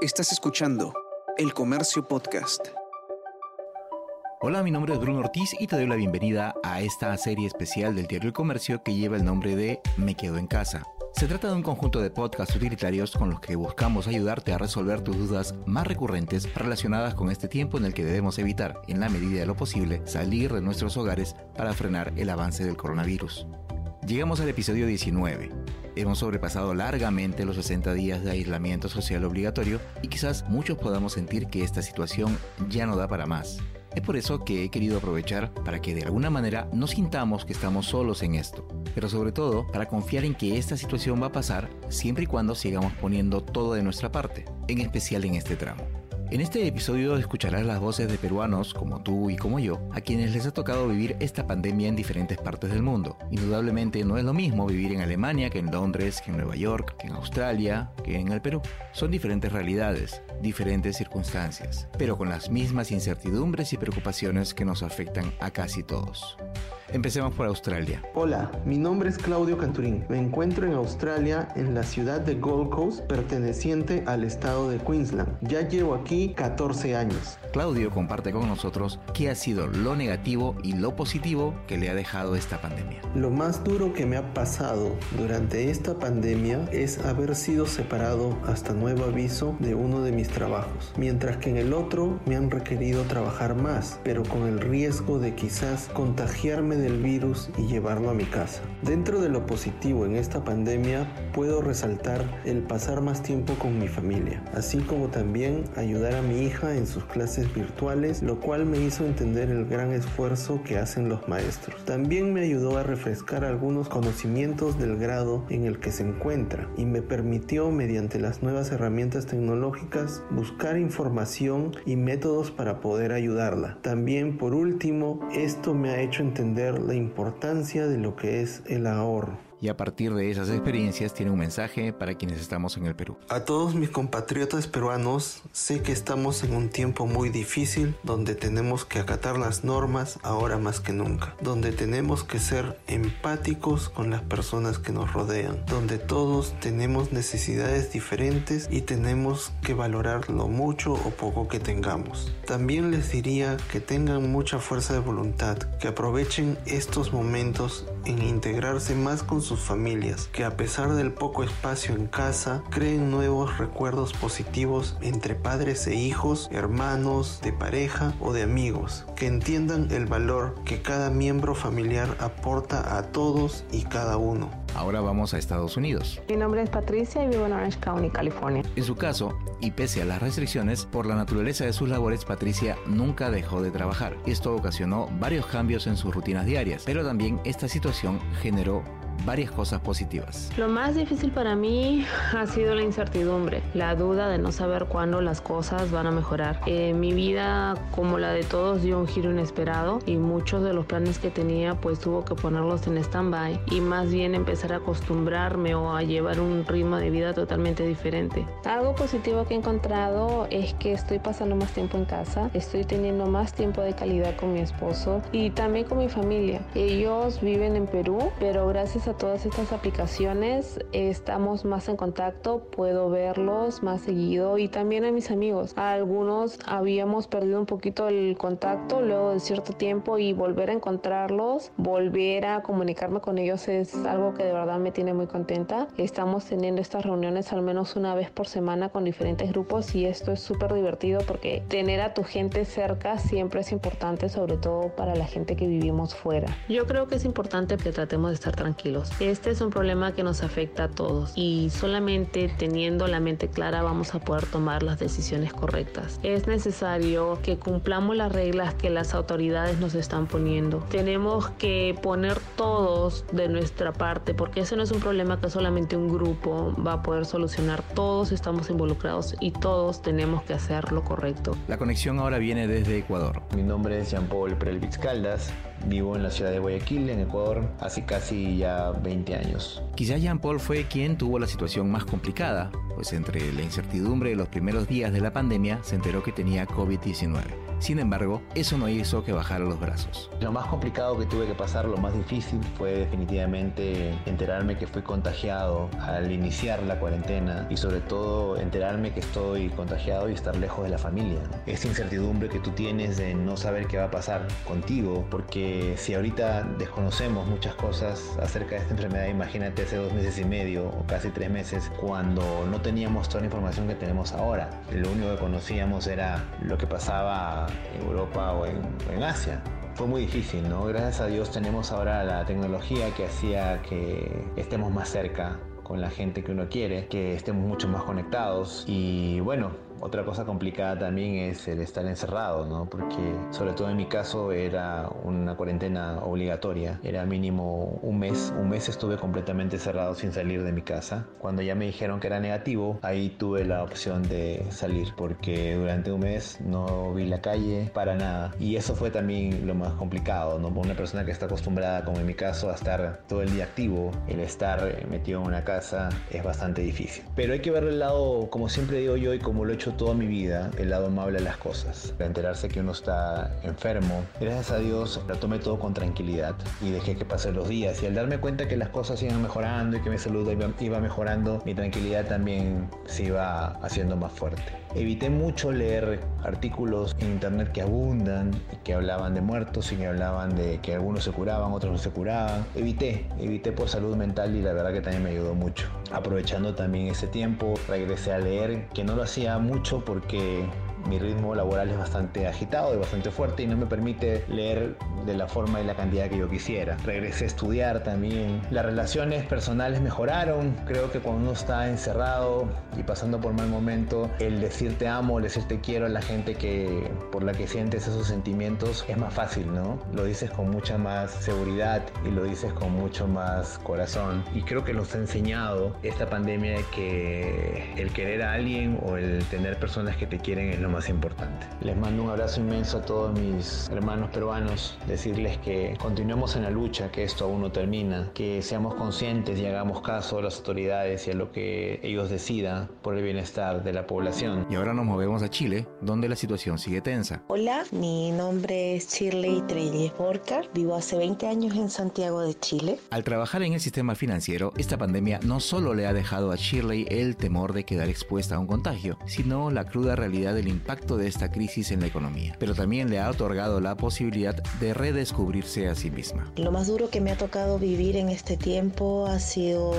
Estás escuchando El Comercio Podcast. Hola, mi nombre es Bruno Ortiz y te doy la bienvenida a esta serie especial del diario El Comercio que lleva el nombre de Me Quedo en Casa. Se trata de un conjunto de podcasts utilitarios con los que buscamos ayudarte a resolver tus dudas más recurrentes relacionadas con este tiempo en el que debemos evitar, en la medida de lo posible, salir de nuestros hogares para frenar el avance del coronavirus. Llegamos al episodio 19. Hemos sobrepasado largamente los 60 días de aislamiento social obligatorio y quizás muchos podamos sentir que esta situación ya no da para más. Es por eso que he querido aprovechar para que de alguna manera no sintamos que estamos solos en esto, pero sobre todo para confiar en que esta situación va a pasar siempre y cuando sigamos poniendo todo de nuestra parte, en especial en este tramo. En este episodio escucharás las voces de peruanos como tú y como yo, a quienes les ha tocado vivir esta pandemia en diferentes partes del mundo. Indudablemente no es lo mismo vivir en Alemania que en Londres, que en Nueva York, que en Australia, que en el Perú. Son diferentes realidades, diferentes circunstancias, pero con las mismas incertidumbres y preocupaciones que nos afectan a casi todos. Empecemos por Australia. Hola, mi nombre es Claudio Canturín. Me encuentro en Australia, en la ciudad de Gold Coast, perteneciente al estado de Queensland. Ya llevo aquí 14 años. Claudio comparte con nosotros qué ha sido lo negativo y lo positivo que le ha dejado esta pandemia. Lo más duro que me ha pasado durante esta pandemia es haber sido separado hasta nuevo aviso de uno de mis trabajos, mientras que en el otro me han requerido trabajar más, pero con el riesgo de quizás contagiarme del virus y llevarlo a mi casa. Dentro de lo positivo en esta pandemia puedo resaltar el pasar más tiempo con mi familia, así como también ayudar a mi hija en sus clases virtuales, lo cual me hizo entender el gran esfuerzo que hacen los maestros. También me ayudó a refrescar algunos conocimientos del grado en el que se encuentra y me permitió mediante las nuevas herramientas tecnológicas buscar información y métodos para poder ayudarla. También por último, esto me ha hecho entender la importancia de lo que es el ahorro y a partir de esas experiencias tiene un mensaje para quienes estamos en el Perú. A todos mis compatriotas peruanos, sé que estamos en un tiempo muy difícil donde tenemos que acatar las normas ahora más que nunca, donde tenemos que ser empáticos con las personas que nos rodean, donde todos tenemos necesidades diferentes y tenemos que valorar lo mucho o poco que tengamos. También les diría que tengan mucha fuerza de voluntad, que aprovechen estos momentos en integrarse más con sus familias, que a pesar del poco espacio en casa, creen nuevos recuerdos positivos entre padres e hijos, hermanos, de pareja o de amigos, que entiendan el valor que cada miembro familiar aporta a todos y cada uno. Ahora vamos a Estados Unidos. Mi nombre es Patricia y vivo en Orange County, California. En su caso, y pese a las restricciones, por la naturaleza de sus labores, Patricia nunca dejó de trabajar. Esto ocasionó varios cambios en sus rutinas diarias, pero también esta situación generó varias cosas positivas. Lo más difícil para mí ha sido la incertidumbre, la duda de no saber cuándo las cosas van a mejorar. Eh, mi vida, como la de todos, dio un giro inesperado y muchos de los planes que tenía pues tuvo que ponerlos en stand-by y más bien empezar a acostumbrarme o a llevar un ritmo de vida totalmente diferente. Algo positivo que he encontrado es que estoy pasando más tiempo en casa, estoy teniendo más tiempo de calidad con mi esposo y también con mi familia. Ellos viven en Perú, pero gracias a todas estas aplicaciones estamos más en contacto, puedo verlos más seguido y también a mis amigos. A algunos habíamos perdido un poquito el contacto luego de cierto tiempo y volver a encontrarlos, volver a comunicarme con ellos es algo que de verdad me tiene muy contenta. Estamos teniendo estas reuniones al menos una vez por semana con diferentes grupos y esto es súper divertido porque tener a tu gente cerca siempre es importante, sobre todo para la gente que vivimos fuera. Yo creo que es importante que tratemos de estar tranquilos este es un problema que nos afecta a todos y solamente teniendo la mente clara vamos a poder tomar las decisiones correctas. Es necesario que cumplamos las reglas que las autoridades nos están poniendo. Tenemos que poner todos de nuestra parte porque ese no es un problema que solamente un grupo va a poder solucionar. Todos estamos involucrados y todos tenemos que hacer lo correcto. La conexión ahora viene desde Ecuador. Mi nombre es Jean-Paul Prelvitz Caldas. Vivo en la ciudad de Guayaquil, en Ecuador, hace casi ya 20 años. Quizá Jean Paul fue quien tuvo la situación más complicada, pues entre la incertidumbre de los primeros días de la pandemia se enteró que tenía COVID-19. Sin embargo, eso no hizo que bajara los brazos. Lo más complicado que tuve que pasar, lo más difícil, fue definitivamente enterarme que fui contagiado al iniciar la cuarentena y sobre todo enterarme que estoy contagiado y estar lejos de la familia. Esa incertidumbre que tú tienes de no saber qué va a pasar contigo, porque si ahorita desconocemos muchas cosas acerca de esta enfermedad, imagínate hace dos meses y medio o casi tres meses, cuando no teníamos toda la información que tenemos ahora. Lo único que conocíamos era lo que pasaba en Europa o en, en Asia fue muy difícil, ¿no? Gracias a Dios tenemos ahora la tecnología que hacía que estemos más cerca con la gente que uno quiere, que estemos mucho más conectados y bueno, otra cosa complicada también es el estar encerrado, ¿no? Porque sobre todo en mi caso era una cuarentena obligatoria, era mínimo un mes, un mes estuve completamente cerrado sin salir de mi casa. Cuando ya me dijeron que era negativo, ahí tuve la opción de salir porque durante un mes no vi la calle para nada y eso fue también lo más complicado, ¿no? Por una persona que está acostumbrada, como en mi caso, a estar todo el día activo, el estar metido en una casa es bastante difícil. Pero hay que ver el lado, como siempre digo yo y como lo he hecho toda mi vida el lado amable de las cosas. Para enterarse que uno está enfermo, gracias a Dios lo tomé todo con tranquilidad y dejé que pasen los días. Y al darme cuenta que las cosas iban mejorando y que mi salud iba mejorando, mi tranquilidad también se iba haciendo más fuerte. Evité mucho leer artículos en internet que abundan, que hablaban de muertos y que hablaban de que algunos se curaban, otros no se curaban. Evité, evité por salud mental y la verdad que también me ayudó mucho. Aprovechando también ese tiempo, regresé a leer, que no lo hacía mucho porque mi ritmo laboral es bastante agitado y bastante fuerte y no me permite leer de la forma y la cantidad que yo quisiera. Regresé a estudiar también. Las relaciones personales mejoraron. Creo que cuando uno está encerrado y pasando por mal momento, el decir te amo, el decir te quiero a la gente que por la que sientes esos sentimientos es más fácil, ¿no? Lo dices con mucha más seguridad y lo dices con mucho más corazón. Y creo que nos ha enseñado esta pandemia que el querer a alguien o el tener personas que te quieren es lo más importante. Les mando un abrazo inmenso a todos mis hermanos peruanos, decirles que continuemos en la lucha, que esto aún no termina, que seamos conscientes y hagamos caso a las autoridades y a lo que ellos decidan por el bienestar de la población. Y ahora nos movemos a Chile, donde la situación sigue tensa. Hola, mi nombre es Shirley Treyes Borcar, vivo hace 20 años en Santiago de Chile. Al trabajar en el sistema financiero, esta pandemia no solo le ha dejado a Shirley el temor de quedar expuesta a un contagio, sino la cruda realidad del impacto de esta crisis en la economía, pero también le ha otorgado la posibilidad de redescubrirse a sí misma. Lo más duro que me ha tocado vivir en este tiempo ha sido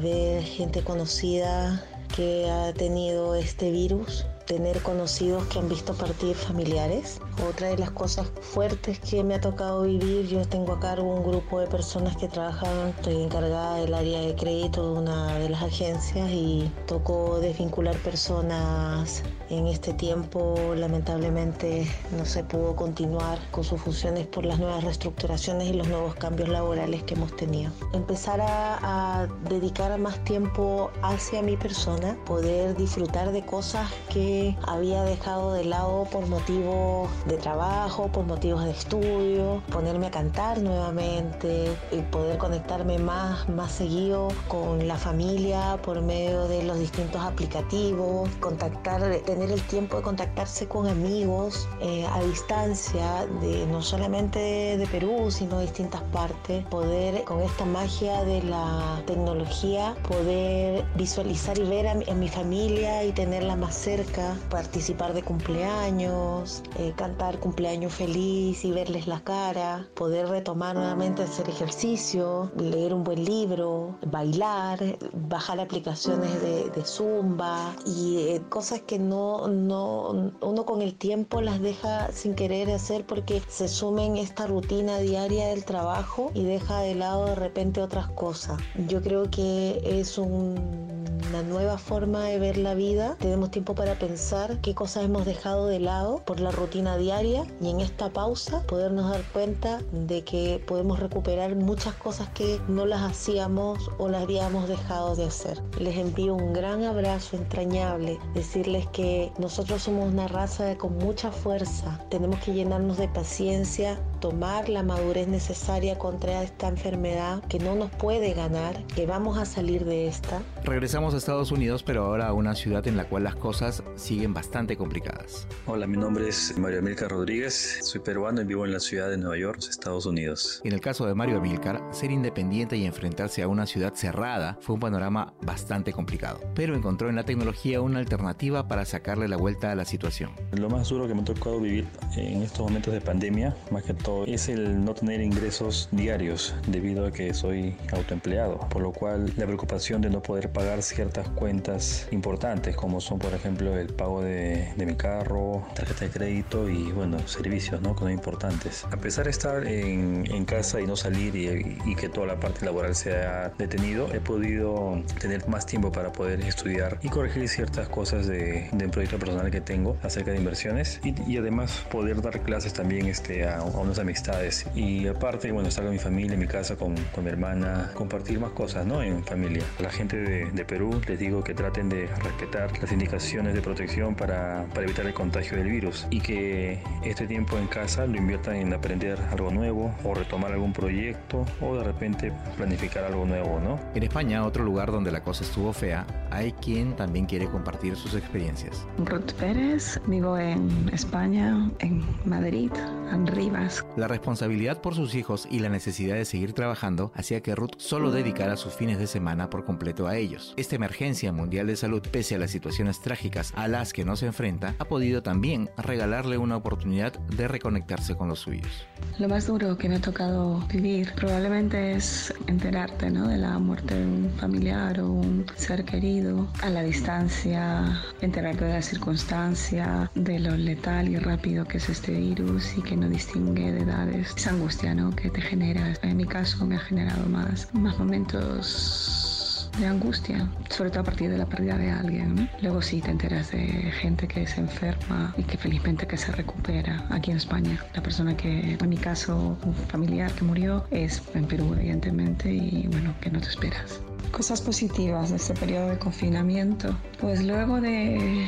ver gente conocida que ha tenido este virus tener conocidos que han visto partir familiares. Otra de las cosas fuertes que me ha tocado vivir, yo tengo a cargo un grupo de personas que trabajan, estoy encargada del área de crédito de una de las agencias y tocó desvincular personas en este tiempo. Lamentablemente no se pudo continuar con sus funciones por las nuevas reestructuraciones y los nuevos cambios laborales que hemos tenido. Empezar a, a dedicar más tiempo hacia mi persona, poder disfrutar de cosas que había dejado de lado por motivos de trabajo, por motivos de estudio, ponerme a cantar nuevamente y poder conectarme más, más seguido con la familia por medio de los distintos aplicativos, contactar, tener el tiempo de contactarse con amigos eh, a distancia, de, no solamente de, Perú, sino de distintas partes, poder con esta magia de la tecnología, poder visualizar y ver a a mi familia y tenerla más cerca participar de cumpleaños, eh, cantar cumpleaños feliz y verles la cara, poder retomar nuevamente hacer ejercicio, leer un buen libro, bailar, bajar aplicaciones de, de Zumba y eh, cosas que no, no, uno con el tiempo las deja sin querer hacer porque se sumen esta rutina diaria del trabajo y deja de lado de repente otras cosas. Yo creo que es un una nueva forma de ver la vida. Tenemos tiempo para pensar qué cosas hemos dejado de lado por la rutina diaria y en esta pausa podernos dar cuenta de que podemos recuperar muchas cosas que no las hacíamos o las habíamos dejado de hacer. Les envío un gran abrazo entrañable, decirles que nosotros somos una raza con mucha fuerza, tenemos que llenarnos de paciencia, tomar la madurez necesaria contra esta enfermedad que no nos puede ganar, que vamos a salir de esta. Regresamos a Estados Unidos, pero ahora a una ciudad en la cual las cosas siguen bastante complicadas. Hola, mi nombre es Mario Amilcar Rodríguez, soy peruano y vivo en la ciudad de Nueva York, Estados Unidos. En el caso de Mario Amilcar, ser independiente y enfrentarse a una ciudad cerrada fue un panorama bastante complicado, pero encontró en la tecnología una alternativa para sacarle la vuelta a la situación. Lo más duro que me ha tocado vivir en estos momentos de pandemia, más que todo, es el no tener ingresos diarios debido a que soy autoempleado, por lo cual la preocupación de no poder pagar ciertas cuentas importantes como son por ejemplo el pago de, mi carro, tarjeta de crédito y bueno, servicios ¿no? que son importantes. A pesar de estar en, en casa y no salir y, y, que toda la parte laboral se ha detenido, he podido tener más tiempo para poder estudiar y corregir ciertas cosas de, de un proyecto personal que tengo acerca de inversiones y, y además poder dar clases también este, a, a, unas amistades y aparte, bueno, estar con mi familia, en mi casa, con, con mi hermana, compartir más cosas ¿no? en familia. La gente de, de Perú les digo que traten de respetar las indicaciones de protección para, para, evitar el contagio del virus y que este tiempo en casa lo inviertan en aprender algo nuevo o retomar algún proyecto o de repente planificar algo nuevo, ¿no? En España, otro lugar donde la cosa estuvo fea, hay quien también quiere compartir sus experiencias. Ruth Pérez, vivo en España, en Madrid, Rivas. La responsabilidad por sus hijos y la necesidad de seguir trabajando hacía que Ruth solo dedicara sus fines de semana por completo a ellos. Esta emergencia mundial de salud, pese a las situaciones trágicas a las que no se enfrenta, ha podido también regalarle una oportunidad de reconectarse con los suyos. Lo más duro que me ha tocado vivir probablemente es enterarte ¿no? de la muerte de un familiar o un ser querido a la distancia, enterarte de la circunstancia, de lo letal y rápido que es este virus y que no distingue de edades. Esa angustia ¿no? que te genera, en mi caso me ha generado más, más momentos de angustia, sobre todo a partir de la pérdida de alguien. ¿no? Luego sí te enteras de gente que se enferma y que felizmente que se recupera aquí en España. La persona que, en mi caso, un familiar que murió es en Perú, evidentemente, y bueno, que no te esperas. Cosas positivas de este periodo de confinamiento. Pues luego de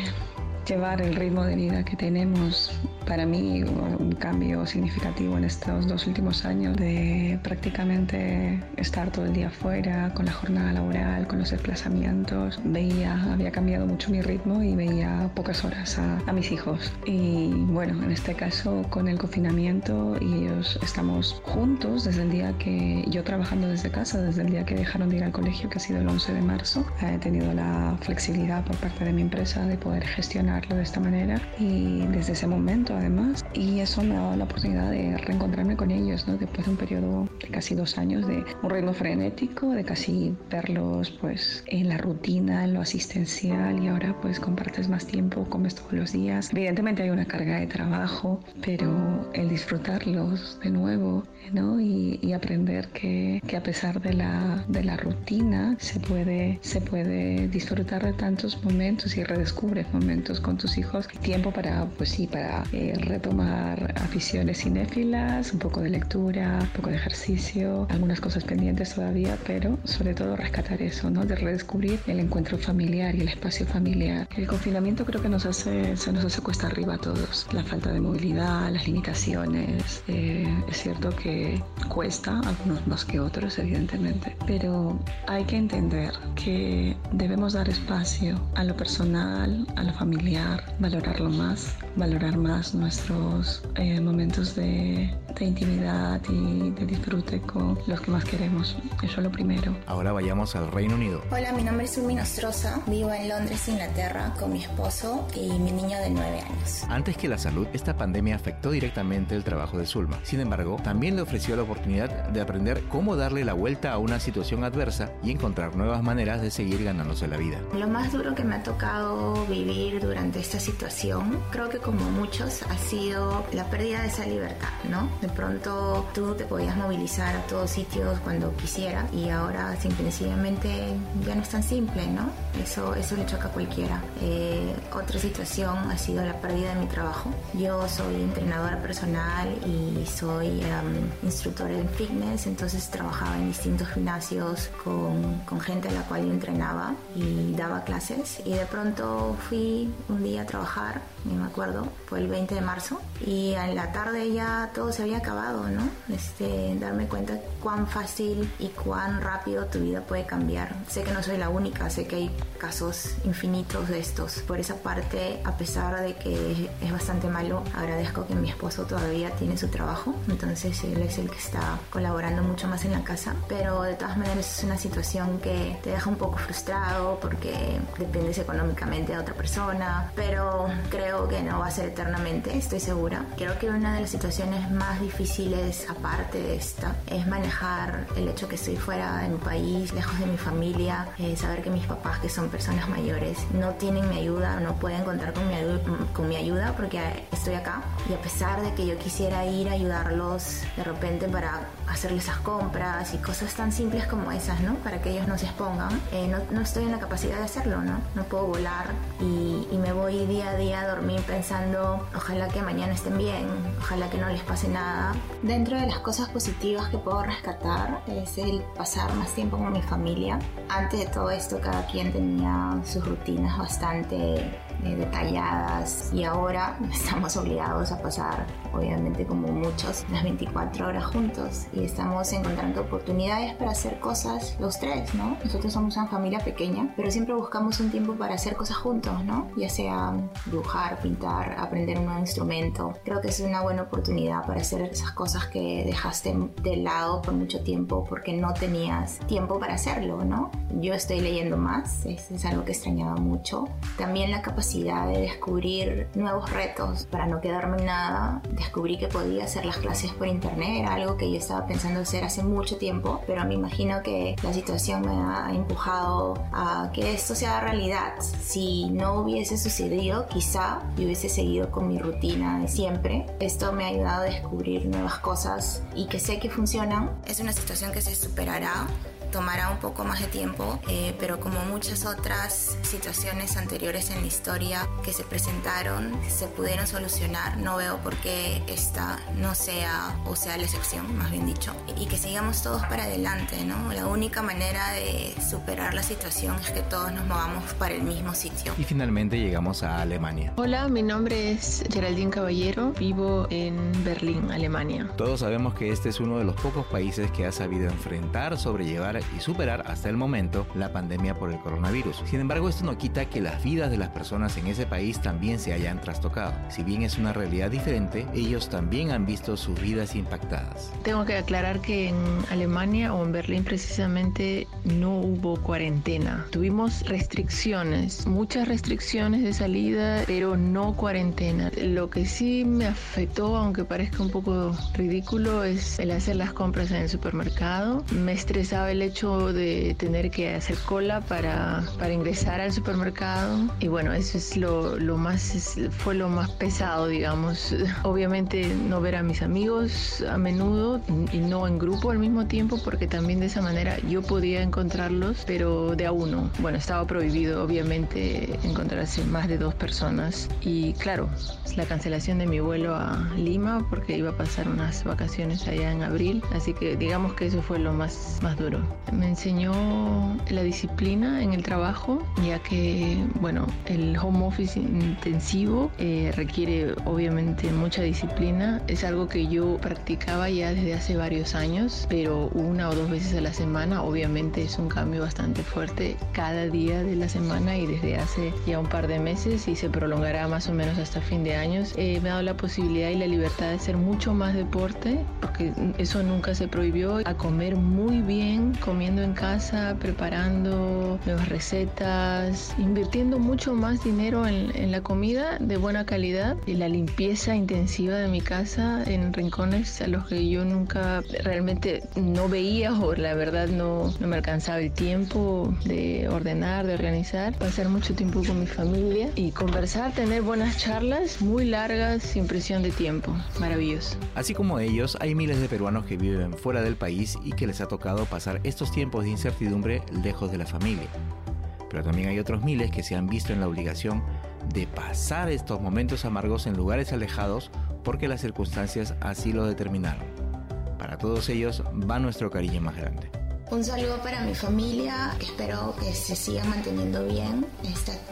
llevar el ritmo de vida que tenemos. Para mí un cambio significativo en estos dos últimos años de prácticamente estar todo el día fuera, con la jornada laboral, con los desplazamientos. Veía, había cambiado mucho mi ritmo y veía pocas horas a, a mis hijos. Y bueno, en este caso con el confinamiento y ellos estamos juntos desde el día que yo trabajando desde casa, desde el día que dejaron de ir al colegio, que ha sido el 11 de marzo. He tenido la flexibilidad por parte de mi empresa de poder gestionar de esta manera y desde ese momento además y eso me ha dado la oportunidad de reencontrarme con ellos ¿no? después de un periodo de casi dos años de un ritmo frenético de casi verlos pues en la rutina en lo asistencial y ahora pues compartes más tiempo comes todos los días evidentemente hay una carga de trabajo pero el disfrutarlos de nuevo ¿no? y, y aprender que, que, a pesar de la, de la rutina se puede, se puede disfrutar de tantos momentos y redescubres momentos con tus hijos tiempo para, pues sí, para eh, retomar aficiones cinéfilas, un poco de lectura, un poco de ejercicio, algunas cosas pendientes todavía, pero sobre todo rescatar eso, ¿no? De redescubrir el encuentro familiar y el espacio familiar. El confinamiento creo que nos hace, se nos hace cuesta arriba a todos. La falta de movilidad, las limitaciones. Eh, es cierto que cuesta, algunos más que otros, evidentemente, pero hay que entender que debemos dar espacio a lo personal, a lo familiar, valorarlo más, valorar más nuestros eh, momentos de, de, intimidad y de disfrute con los que más queremos. Eso es lo primero. Ahora vayamos al Reino Unido. Hola, mi nombre es Ulmi Nostroza, vivo en Londres, Inglaterra, con mi esposo y mi niño de 9 años. Antes que la salud, esta pandemia afectó directamente el trabajo de Zulma. Sin embargo, también le ofreció la oportunidad de aprender cómo darle la vuelta a una situación adversa y encontrar nuevas maneras de seguir ganándose la vida. Lo más duro que me ha tocado vivir durante esta situación, creo que como muchos, ha sido la pérdida de esa libertad, ¿no? De pronto tú te podías movilizar a todos sitios cuando quisieras y ahora simplemente ya no es tan simple, ¿no? Eso, eso le choca a cualquiera. Eh, otra situación ha sido la pérdida de mi trabajo. Yo soy entrenadora personal y soy um, instructora en fitness, entonces trabajaba en distintos gimnasios con, con gente a la cual yo entrenaba y daba clases y de pronto fui un día a trabajar, ni me acuerdo, fue el 20 17 de marzo y en la tarde ya todo se había acabado, ¿no? Este, darme cuenta cuán fácil y cuán rápido tu vida puede cambiar. Sé que no soy la única, sé que hay casos infinitos de estos. Por esa parte, a pesar de que es bastante malo, agradezco que mi esposo todavía tiene su trabajo, entonces él es el que está colaborando mucho más en la casa, pero de todas maneras es una situación que te deja un poco frustrado porque dependes económicamente de otra persona, pero creo que no va a ser eternamente, estoy segura. Creo que una de las situaciones más difíciles aparte de esta es manejar el hecho que estoy fuera de mi país, lejos de mi familia, eh, saber que mis papás que son personas mayores no tienen mi ayuda, no pueden contar con mi, con mi ayuda porque estoy acá y a pesar de que yo quisiera ir a ayudarlos de repente para hacerles esas compras y cosas tan simples como esas, ¿no? Para que ellos no se expongan, eh, no, no, estoy en la capacidad de hacerlo, ¿no? No puedo volar y, y me voy día a día a dormir pensando, ojalá que mañana estén bien, ojalá que no les pase nada. Dentro de las cosas positivas que puedo rescatar es el pasar más tiempo con mi familia. Antes de todo esto cada quien tenía sus rutinas bastante eh, detalladas y ahora estamos obligados a pasar, obviamente como muchos, las 24 horas juntos y estamos encontrando oportunidades para hacer cosas los tres, ¿no? Nosotros somos una familia pequeña, pero siempre buscamos un tiempo para hacer cosas juntos, ¿no? Ya sea dibujar, pintar, aprender un nuevo instrumento. Creo que es una buena oportunidad para hacer esas cosas que dejaste de lado por mucho tiempo porque no tenías tiempo para hacerlo, ¿no? Yo estoy leyendo más, es, es algo que extrañaba mucho. También la capacidad de descubrir nuevos retos para no quedarme en nada. Descubrí que podía hacer las clases por internet, era algo que yo estaba pensando hacer hace mucho tiempo, pero me imagino que la situación me ha empujado a que esto sea realidad. Si no hubiese sucedido, quizá yo hubiese seguido con mi rutina de siempre. Esto me ha ayudado a descubrir nuevas cosas y que sé que funcionan. Es una situación que se superará tomará un poco más de tiempo, eh, pero como muchas otras situaciones anteriores en la historia que se presentaron, se pudieron solucionar, no veo por qué esta no sea o sea la excepción, más bien dicho, y que sigamos todos para adelante, ¿no? La única manera de superar la situación es que todos nos movamos para el mismo sitio. Y finalmente llegamos a Alemania. Hola, mi nombre es Geraldine Caballero, vivo en Berlín, Alemania. Todos sabemos que este es uno de los pocos países que ha sabido enfrentar, sobrellevar y superar hasta el momento la pandemia por el coronavirus. Sin embargo, esto no quita que las vidas de las personas en ese país también se hayan trastocado. Si bien es una realidad diferente, ellos también han visto sus vidas impactadas. Tengo que aclarar que en Alemania o en Berlín precisamente no hubo cuarentena. Tuvimos restricciones, muchas restricciones de salida, pero no cuarentena. Lo que sí me afectó, aunque parezca un poco ridículo, es el hacer las compras en el supermercado. Me estresaba el hecho de tener que hacer cola para, para ingresar al supermercado. Y bueno, eso es lo, lo más, fue lo más pesado, digamos. Obviamente no ver a mis amigos a menudo y no en grupo al mismo tiempo, porque también de esa manera yo podía encontrarlos, pero de a uno. Bueno, estaba prohibido obviamente encontrarse más de dos personas. Y claro, la cancelación de mi vuelo a Lima, porque iba a pasar unas vacaciones allá en abril. Así que digamos que eso fue lo más, más duro me enseñó la disciplina en el trabajo, ya que, bueno, el home office intensivo eh, requiere obviamente mucha disciplina. Es algo que yo practicaba ya desde hace varios años, pero una o dos veces a la semana, obviamente es un cambio bastante fuerte cada día de la semana y desde hace ya un par de meses y se prolongará más o menos hasta fin de años. Eh, me ha dado la posibilidad y la libertad de hacer mucho más deporte, porque eso nunca se prohibió, a comer muy bien, comiendo en casa, preparando nuevas recetas, invirtiendo mucho más dinero en, la comida de buena calidad y la limpieza intensiva de mi casa en rincones a los que yo nunca realmente no veía o la verdad no, no me alcanzaba el tiempo de ordenar, de organizar, pasar mucho tiempo con mi familia y conversar, tener buenas charlas muy largas sin presión de tiempo. Maravilloso. Así como ellos, hay miles de peruanos que viven fuera del país y que les ha tocado pasar estos tiempos de incertidumbre lejos de la familia. Pero también hay otros miles que se han visto en la obligación de pasar estos momentos amargos en lugares alejados porque las circunstancias así lo determinaron. Para todos ellos va nuestro cariño más grande. Un saludo para mi familia, espero que se sigan manteniendo bien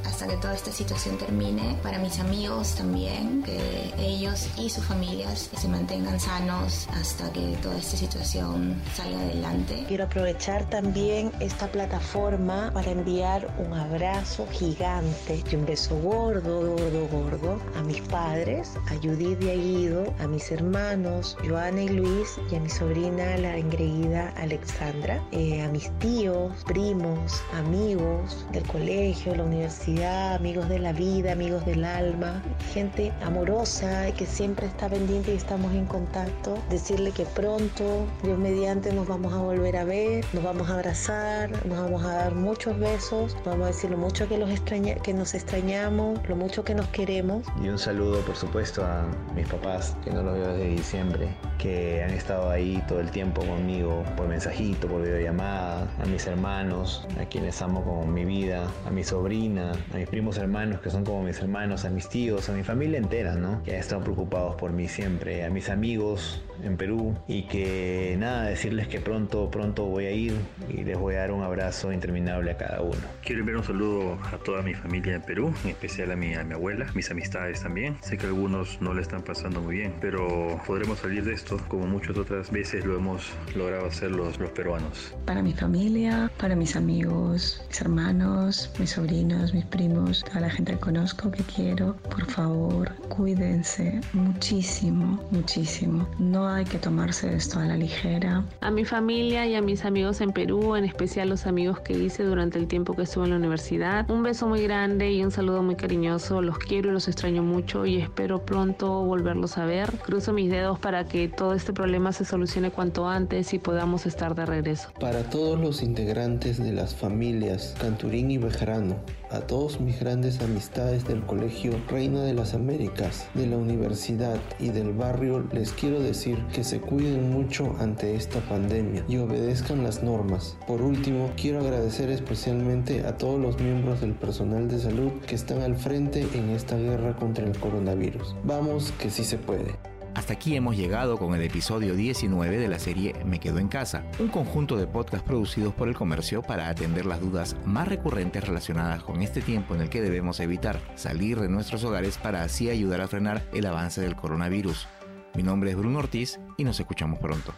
hasta que toda esta situación termine. Para mis amigos también, que ellos y sus familias se mantengan sanos hasta que toda esta situación salga adelante. Quiero aprovechar también esta plataforma para enviar un abrazo gigante y un beso gordo, gordo, gordo a mis padres, a Judith y a Guido, a mis hermanos, Joana y Luis, y a mi sobrina, la engreída Alexandra. Eh, a mis tíos, primos, amigos del colegio, la universidad, amigos de la vida, amigos del alma, gente amorosa que siempre está pendiente y estamos en contacto. Decirle que pronto, Dios mediante, nos vamos a volver a ver, nos vamos a abrazar, nos vamos a dar muchos besos, vamos a decir lo mucho que, los extraña, que nos extrañamos, lo mucho que nos queremos. Y un saludo, por supuesto, a mis papás, que no los veo desde diciembre, que han estado ahí todo el tiempo conmigo por mensajito, por video llamada, a mis hermanos, a quienes amo como mi vida, a mi sobrina, a mis primos hermanos que son como mis hermanos, a mis tíos, a mi familia entera, ¿no? Que han estado preocupados por mí siempre, a mis amigos en Perú y que nada, decirles que pronto, pronto voy a ir y les voy a dar un abrazo interminable a cada uno. Quiero enviar un saludo a toda mi familia en Perú, en especial a mi, a mi abuela, mis amistades también. Sé que algunos no le están pasando muy bien, pero podremos salir de esto como muchas otras veces lo hemos logrado hacer los, los peruanos para mi familia, para mis amigos, mis hermanos, mis sobrinos, mis primos, toda la gente que conozco, que quiero. Por favor, cuídense muchísimo, muchísimo. No hay que tomarse esto a la ligera. A mi familia y a mis amigos en Perú, en especial los amigos que hice durante el tiempo que estuve en la universidad, un beso muy grande y un saludo muy cariñoso. Los quiero y los extraño mucho y espero pronto volverlos a ver. Cruzo mis dedos para que todo este problema se solucione cuanto antes y podamos estar de regreso. Para todos los integrantes de las familias Canturín y Bejarano, a todos mis grandes amistades del Colegio Reina de las Américas, de la universidad y del barrio, les quiero decir que se cuiden mucho ante esta pandemia y obedezcan las normas. Por último, quiero agradecer especialmente a todos los miembros del personal de salud que están al frente en esta guerra contra el coronavirus. Vamos que sí se puede. Hasta aquí hemos llegado con el episodio 19 de la serie Me Quedo en Casa, un conjunto de podcasts producidos por el comercio para atender las dudas más recurrentes relacionadas con este tiempo en el que debemos evitar salir de nuestros hogares para así ayudar a frenar el avance del coronavirus. Mi nombre es Bruno Ortiz y nos escuchamos pronto.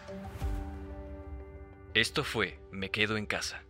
Esto fue Me Quedo en Casa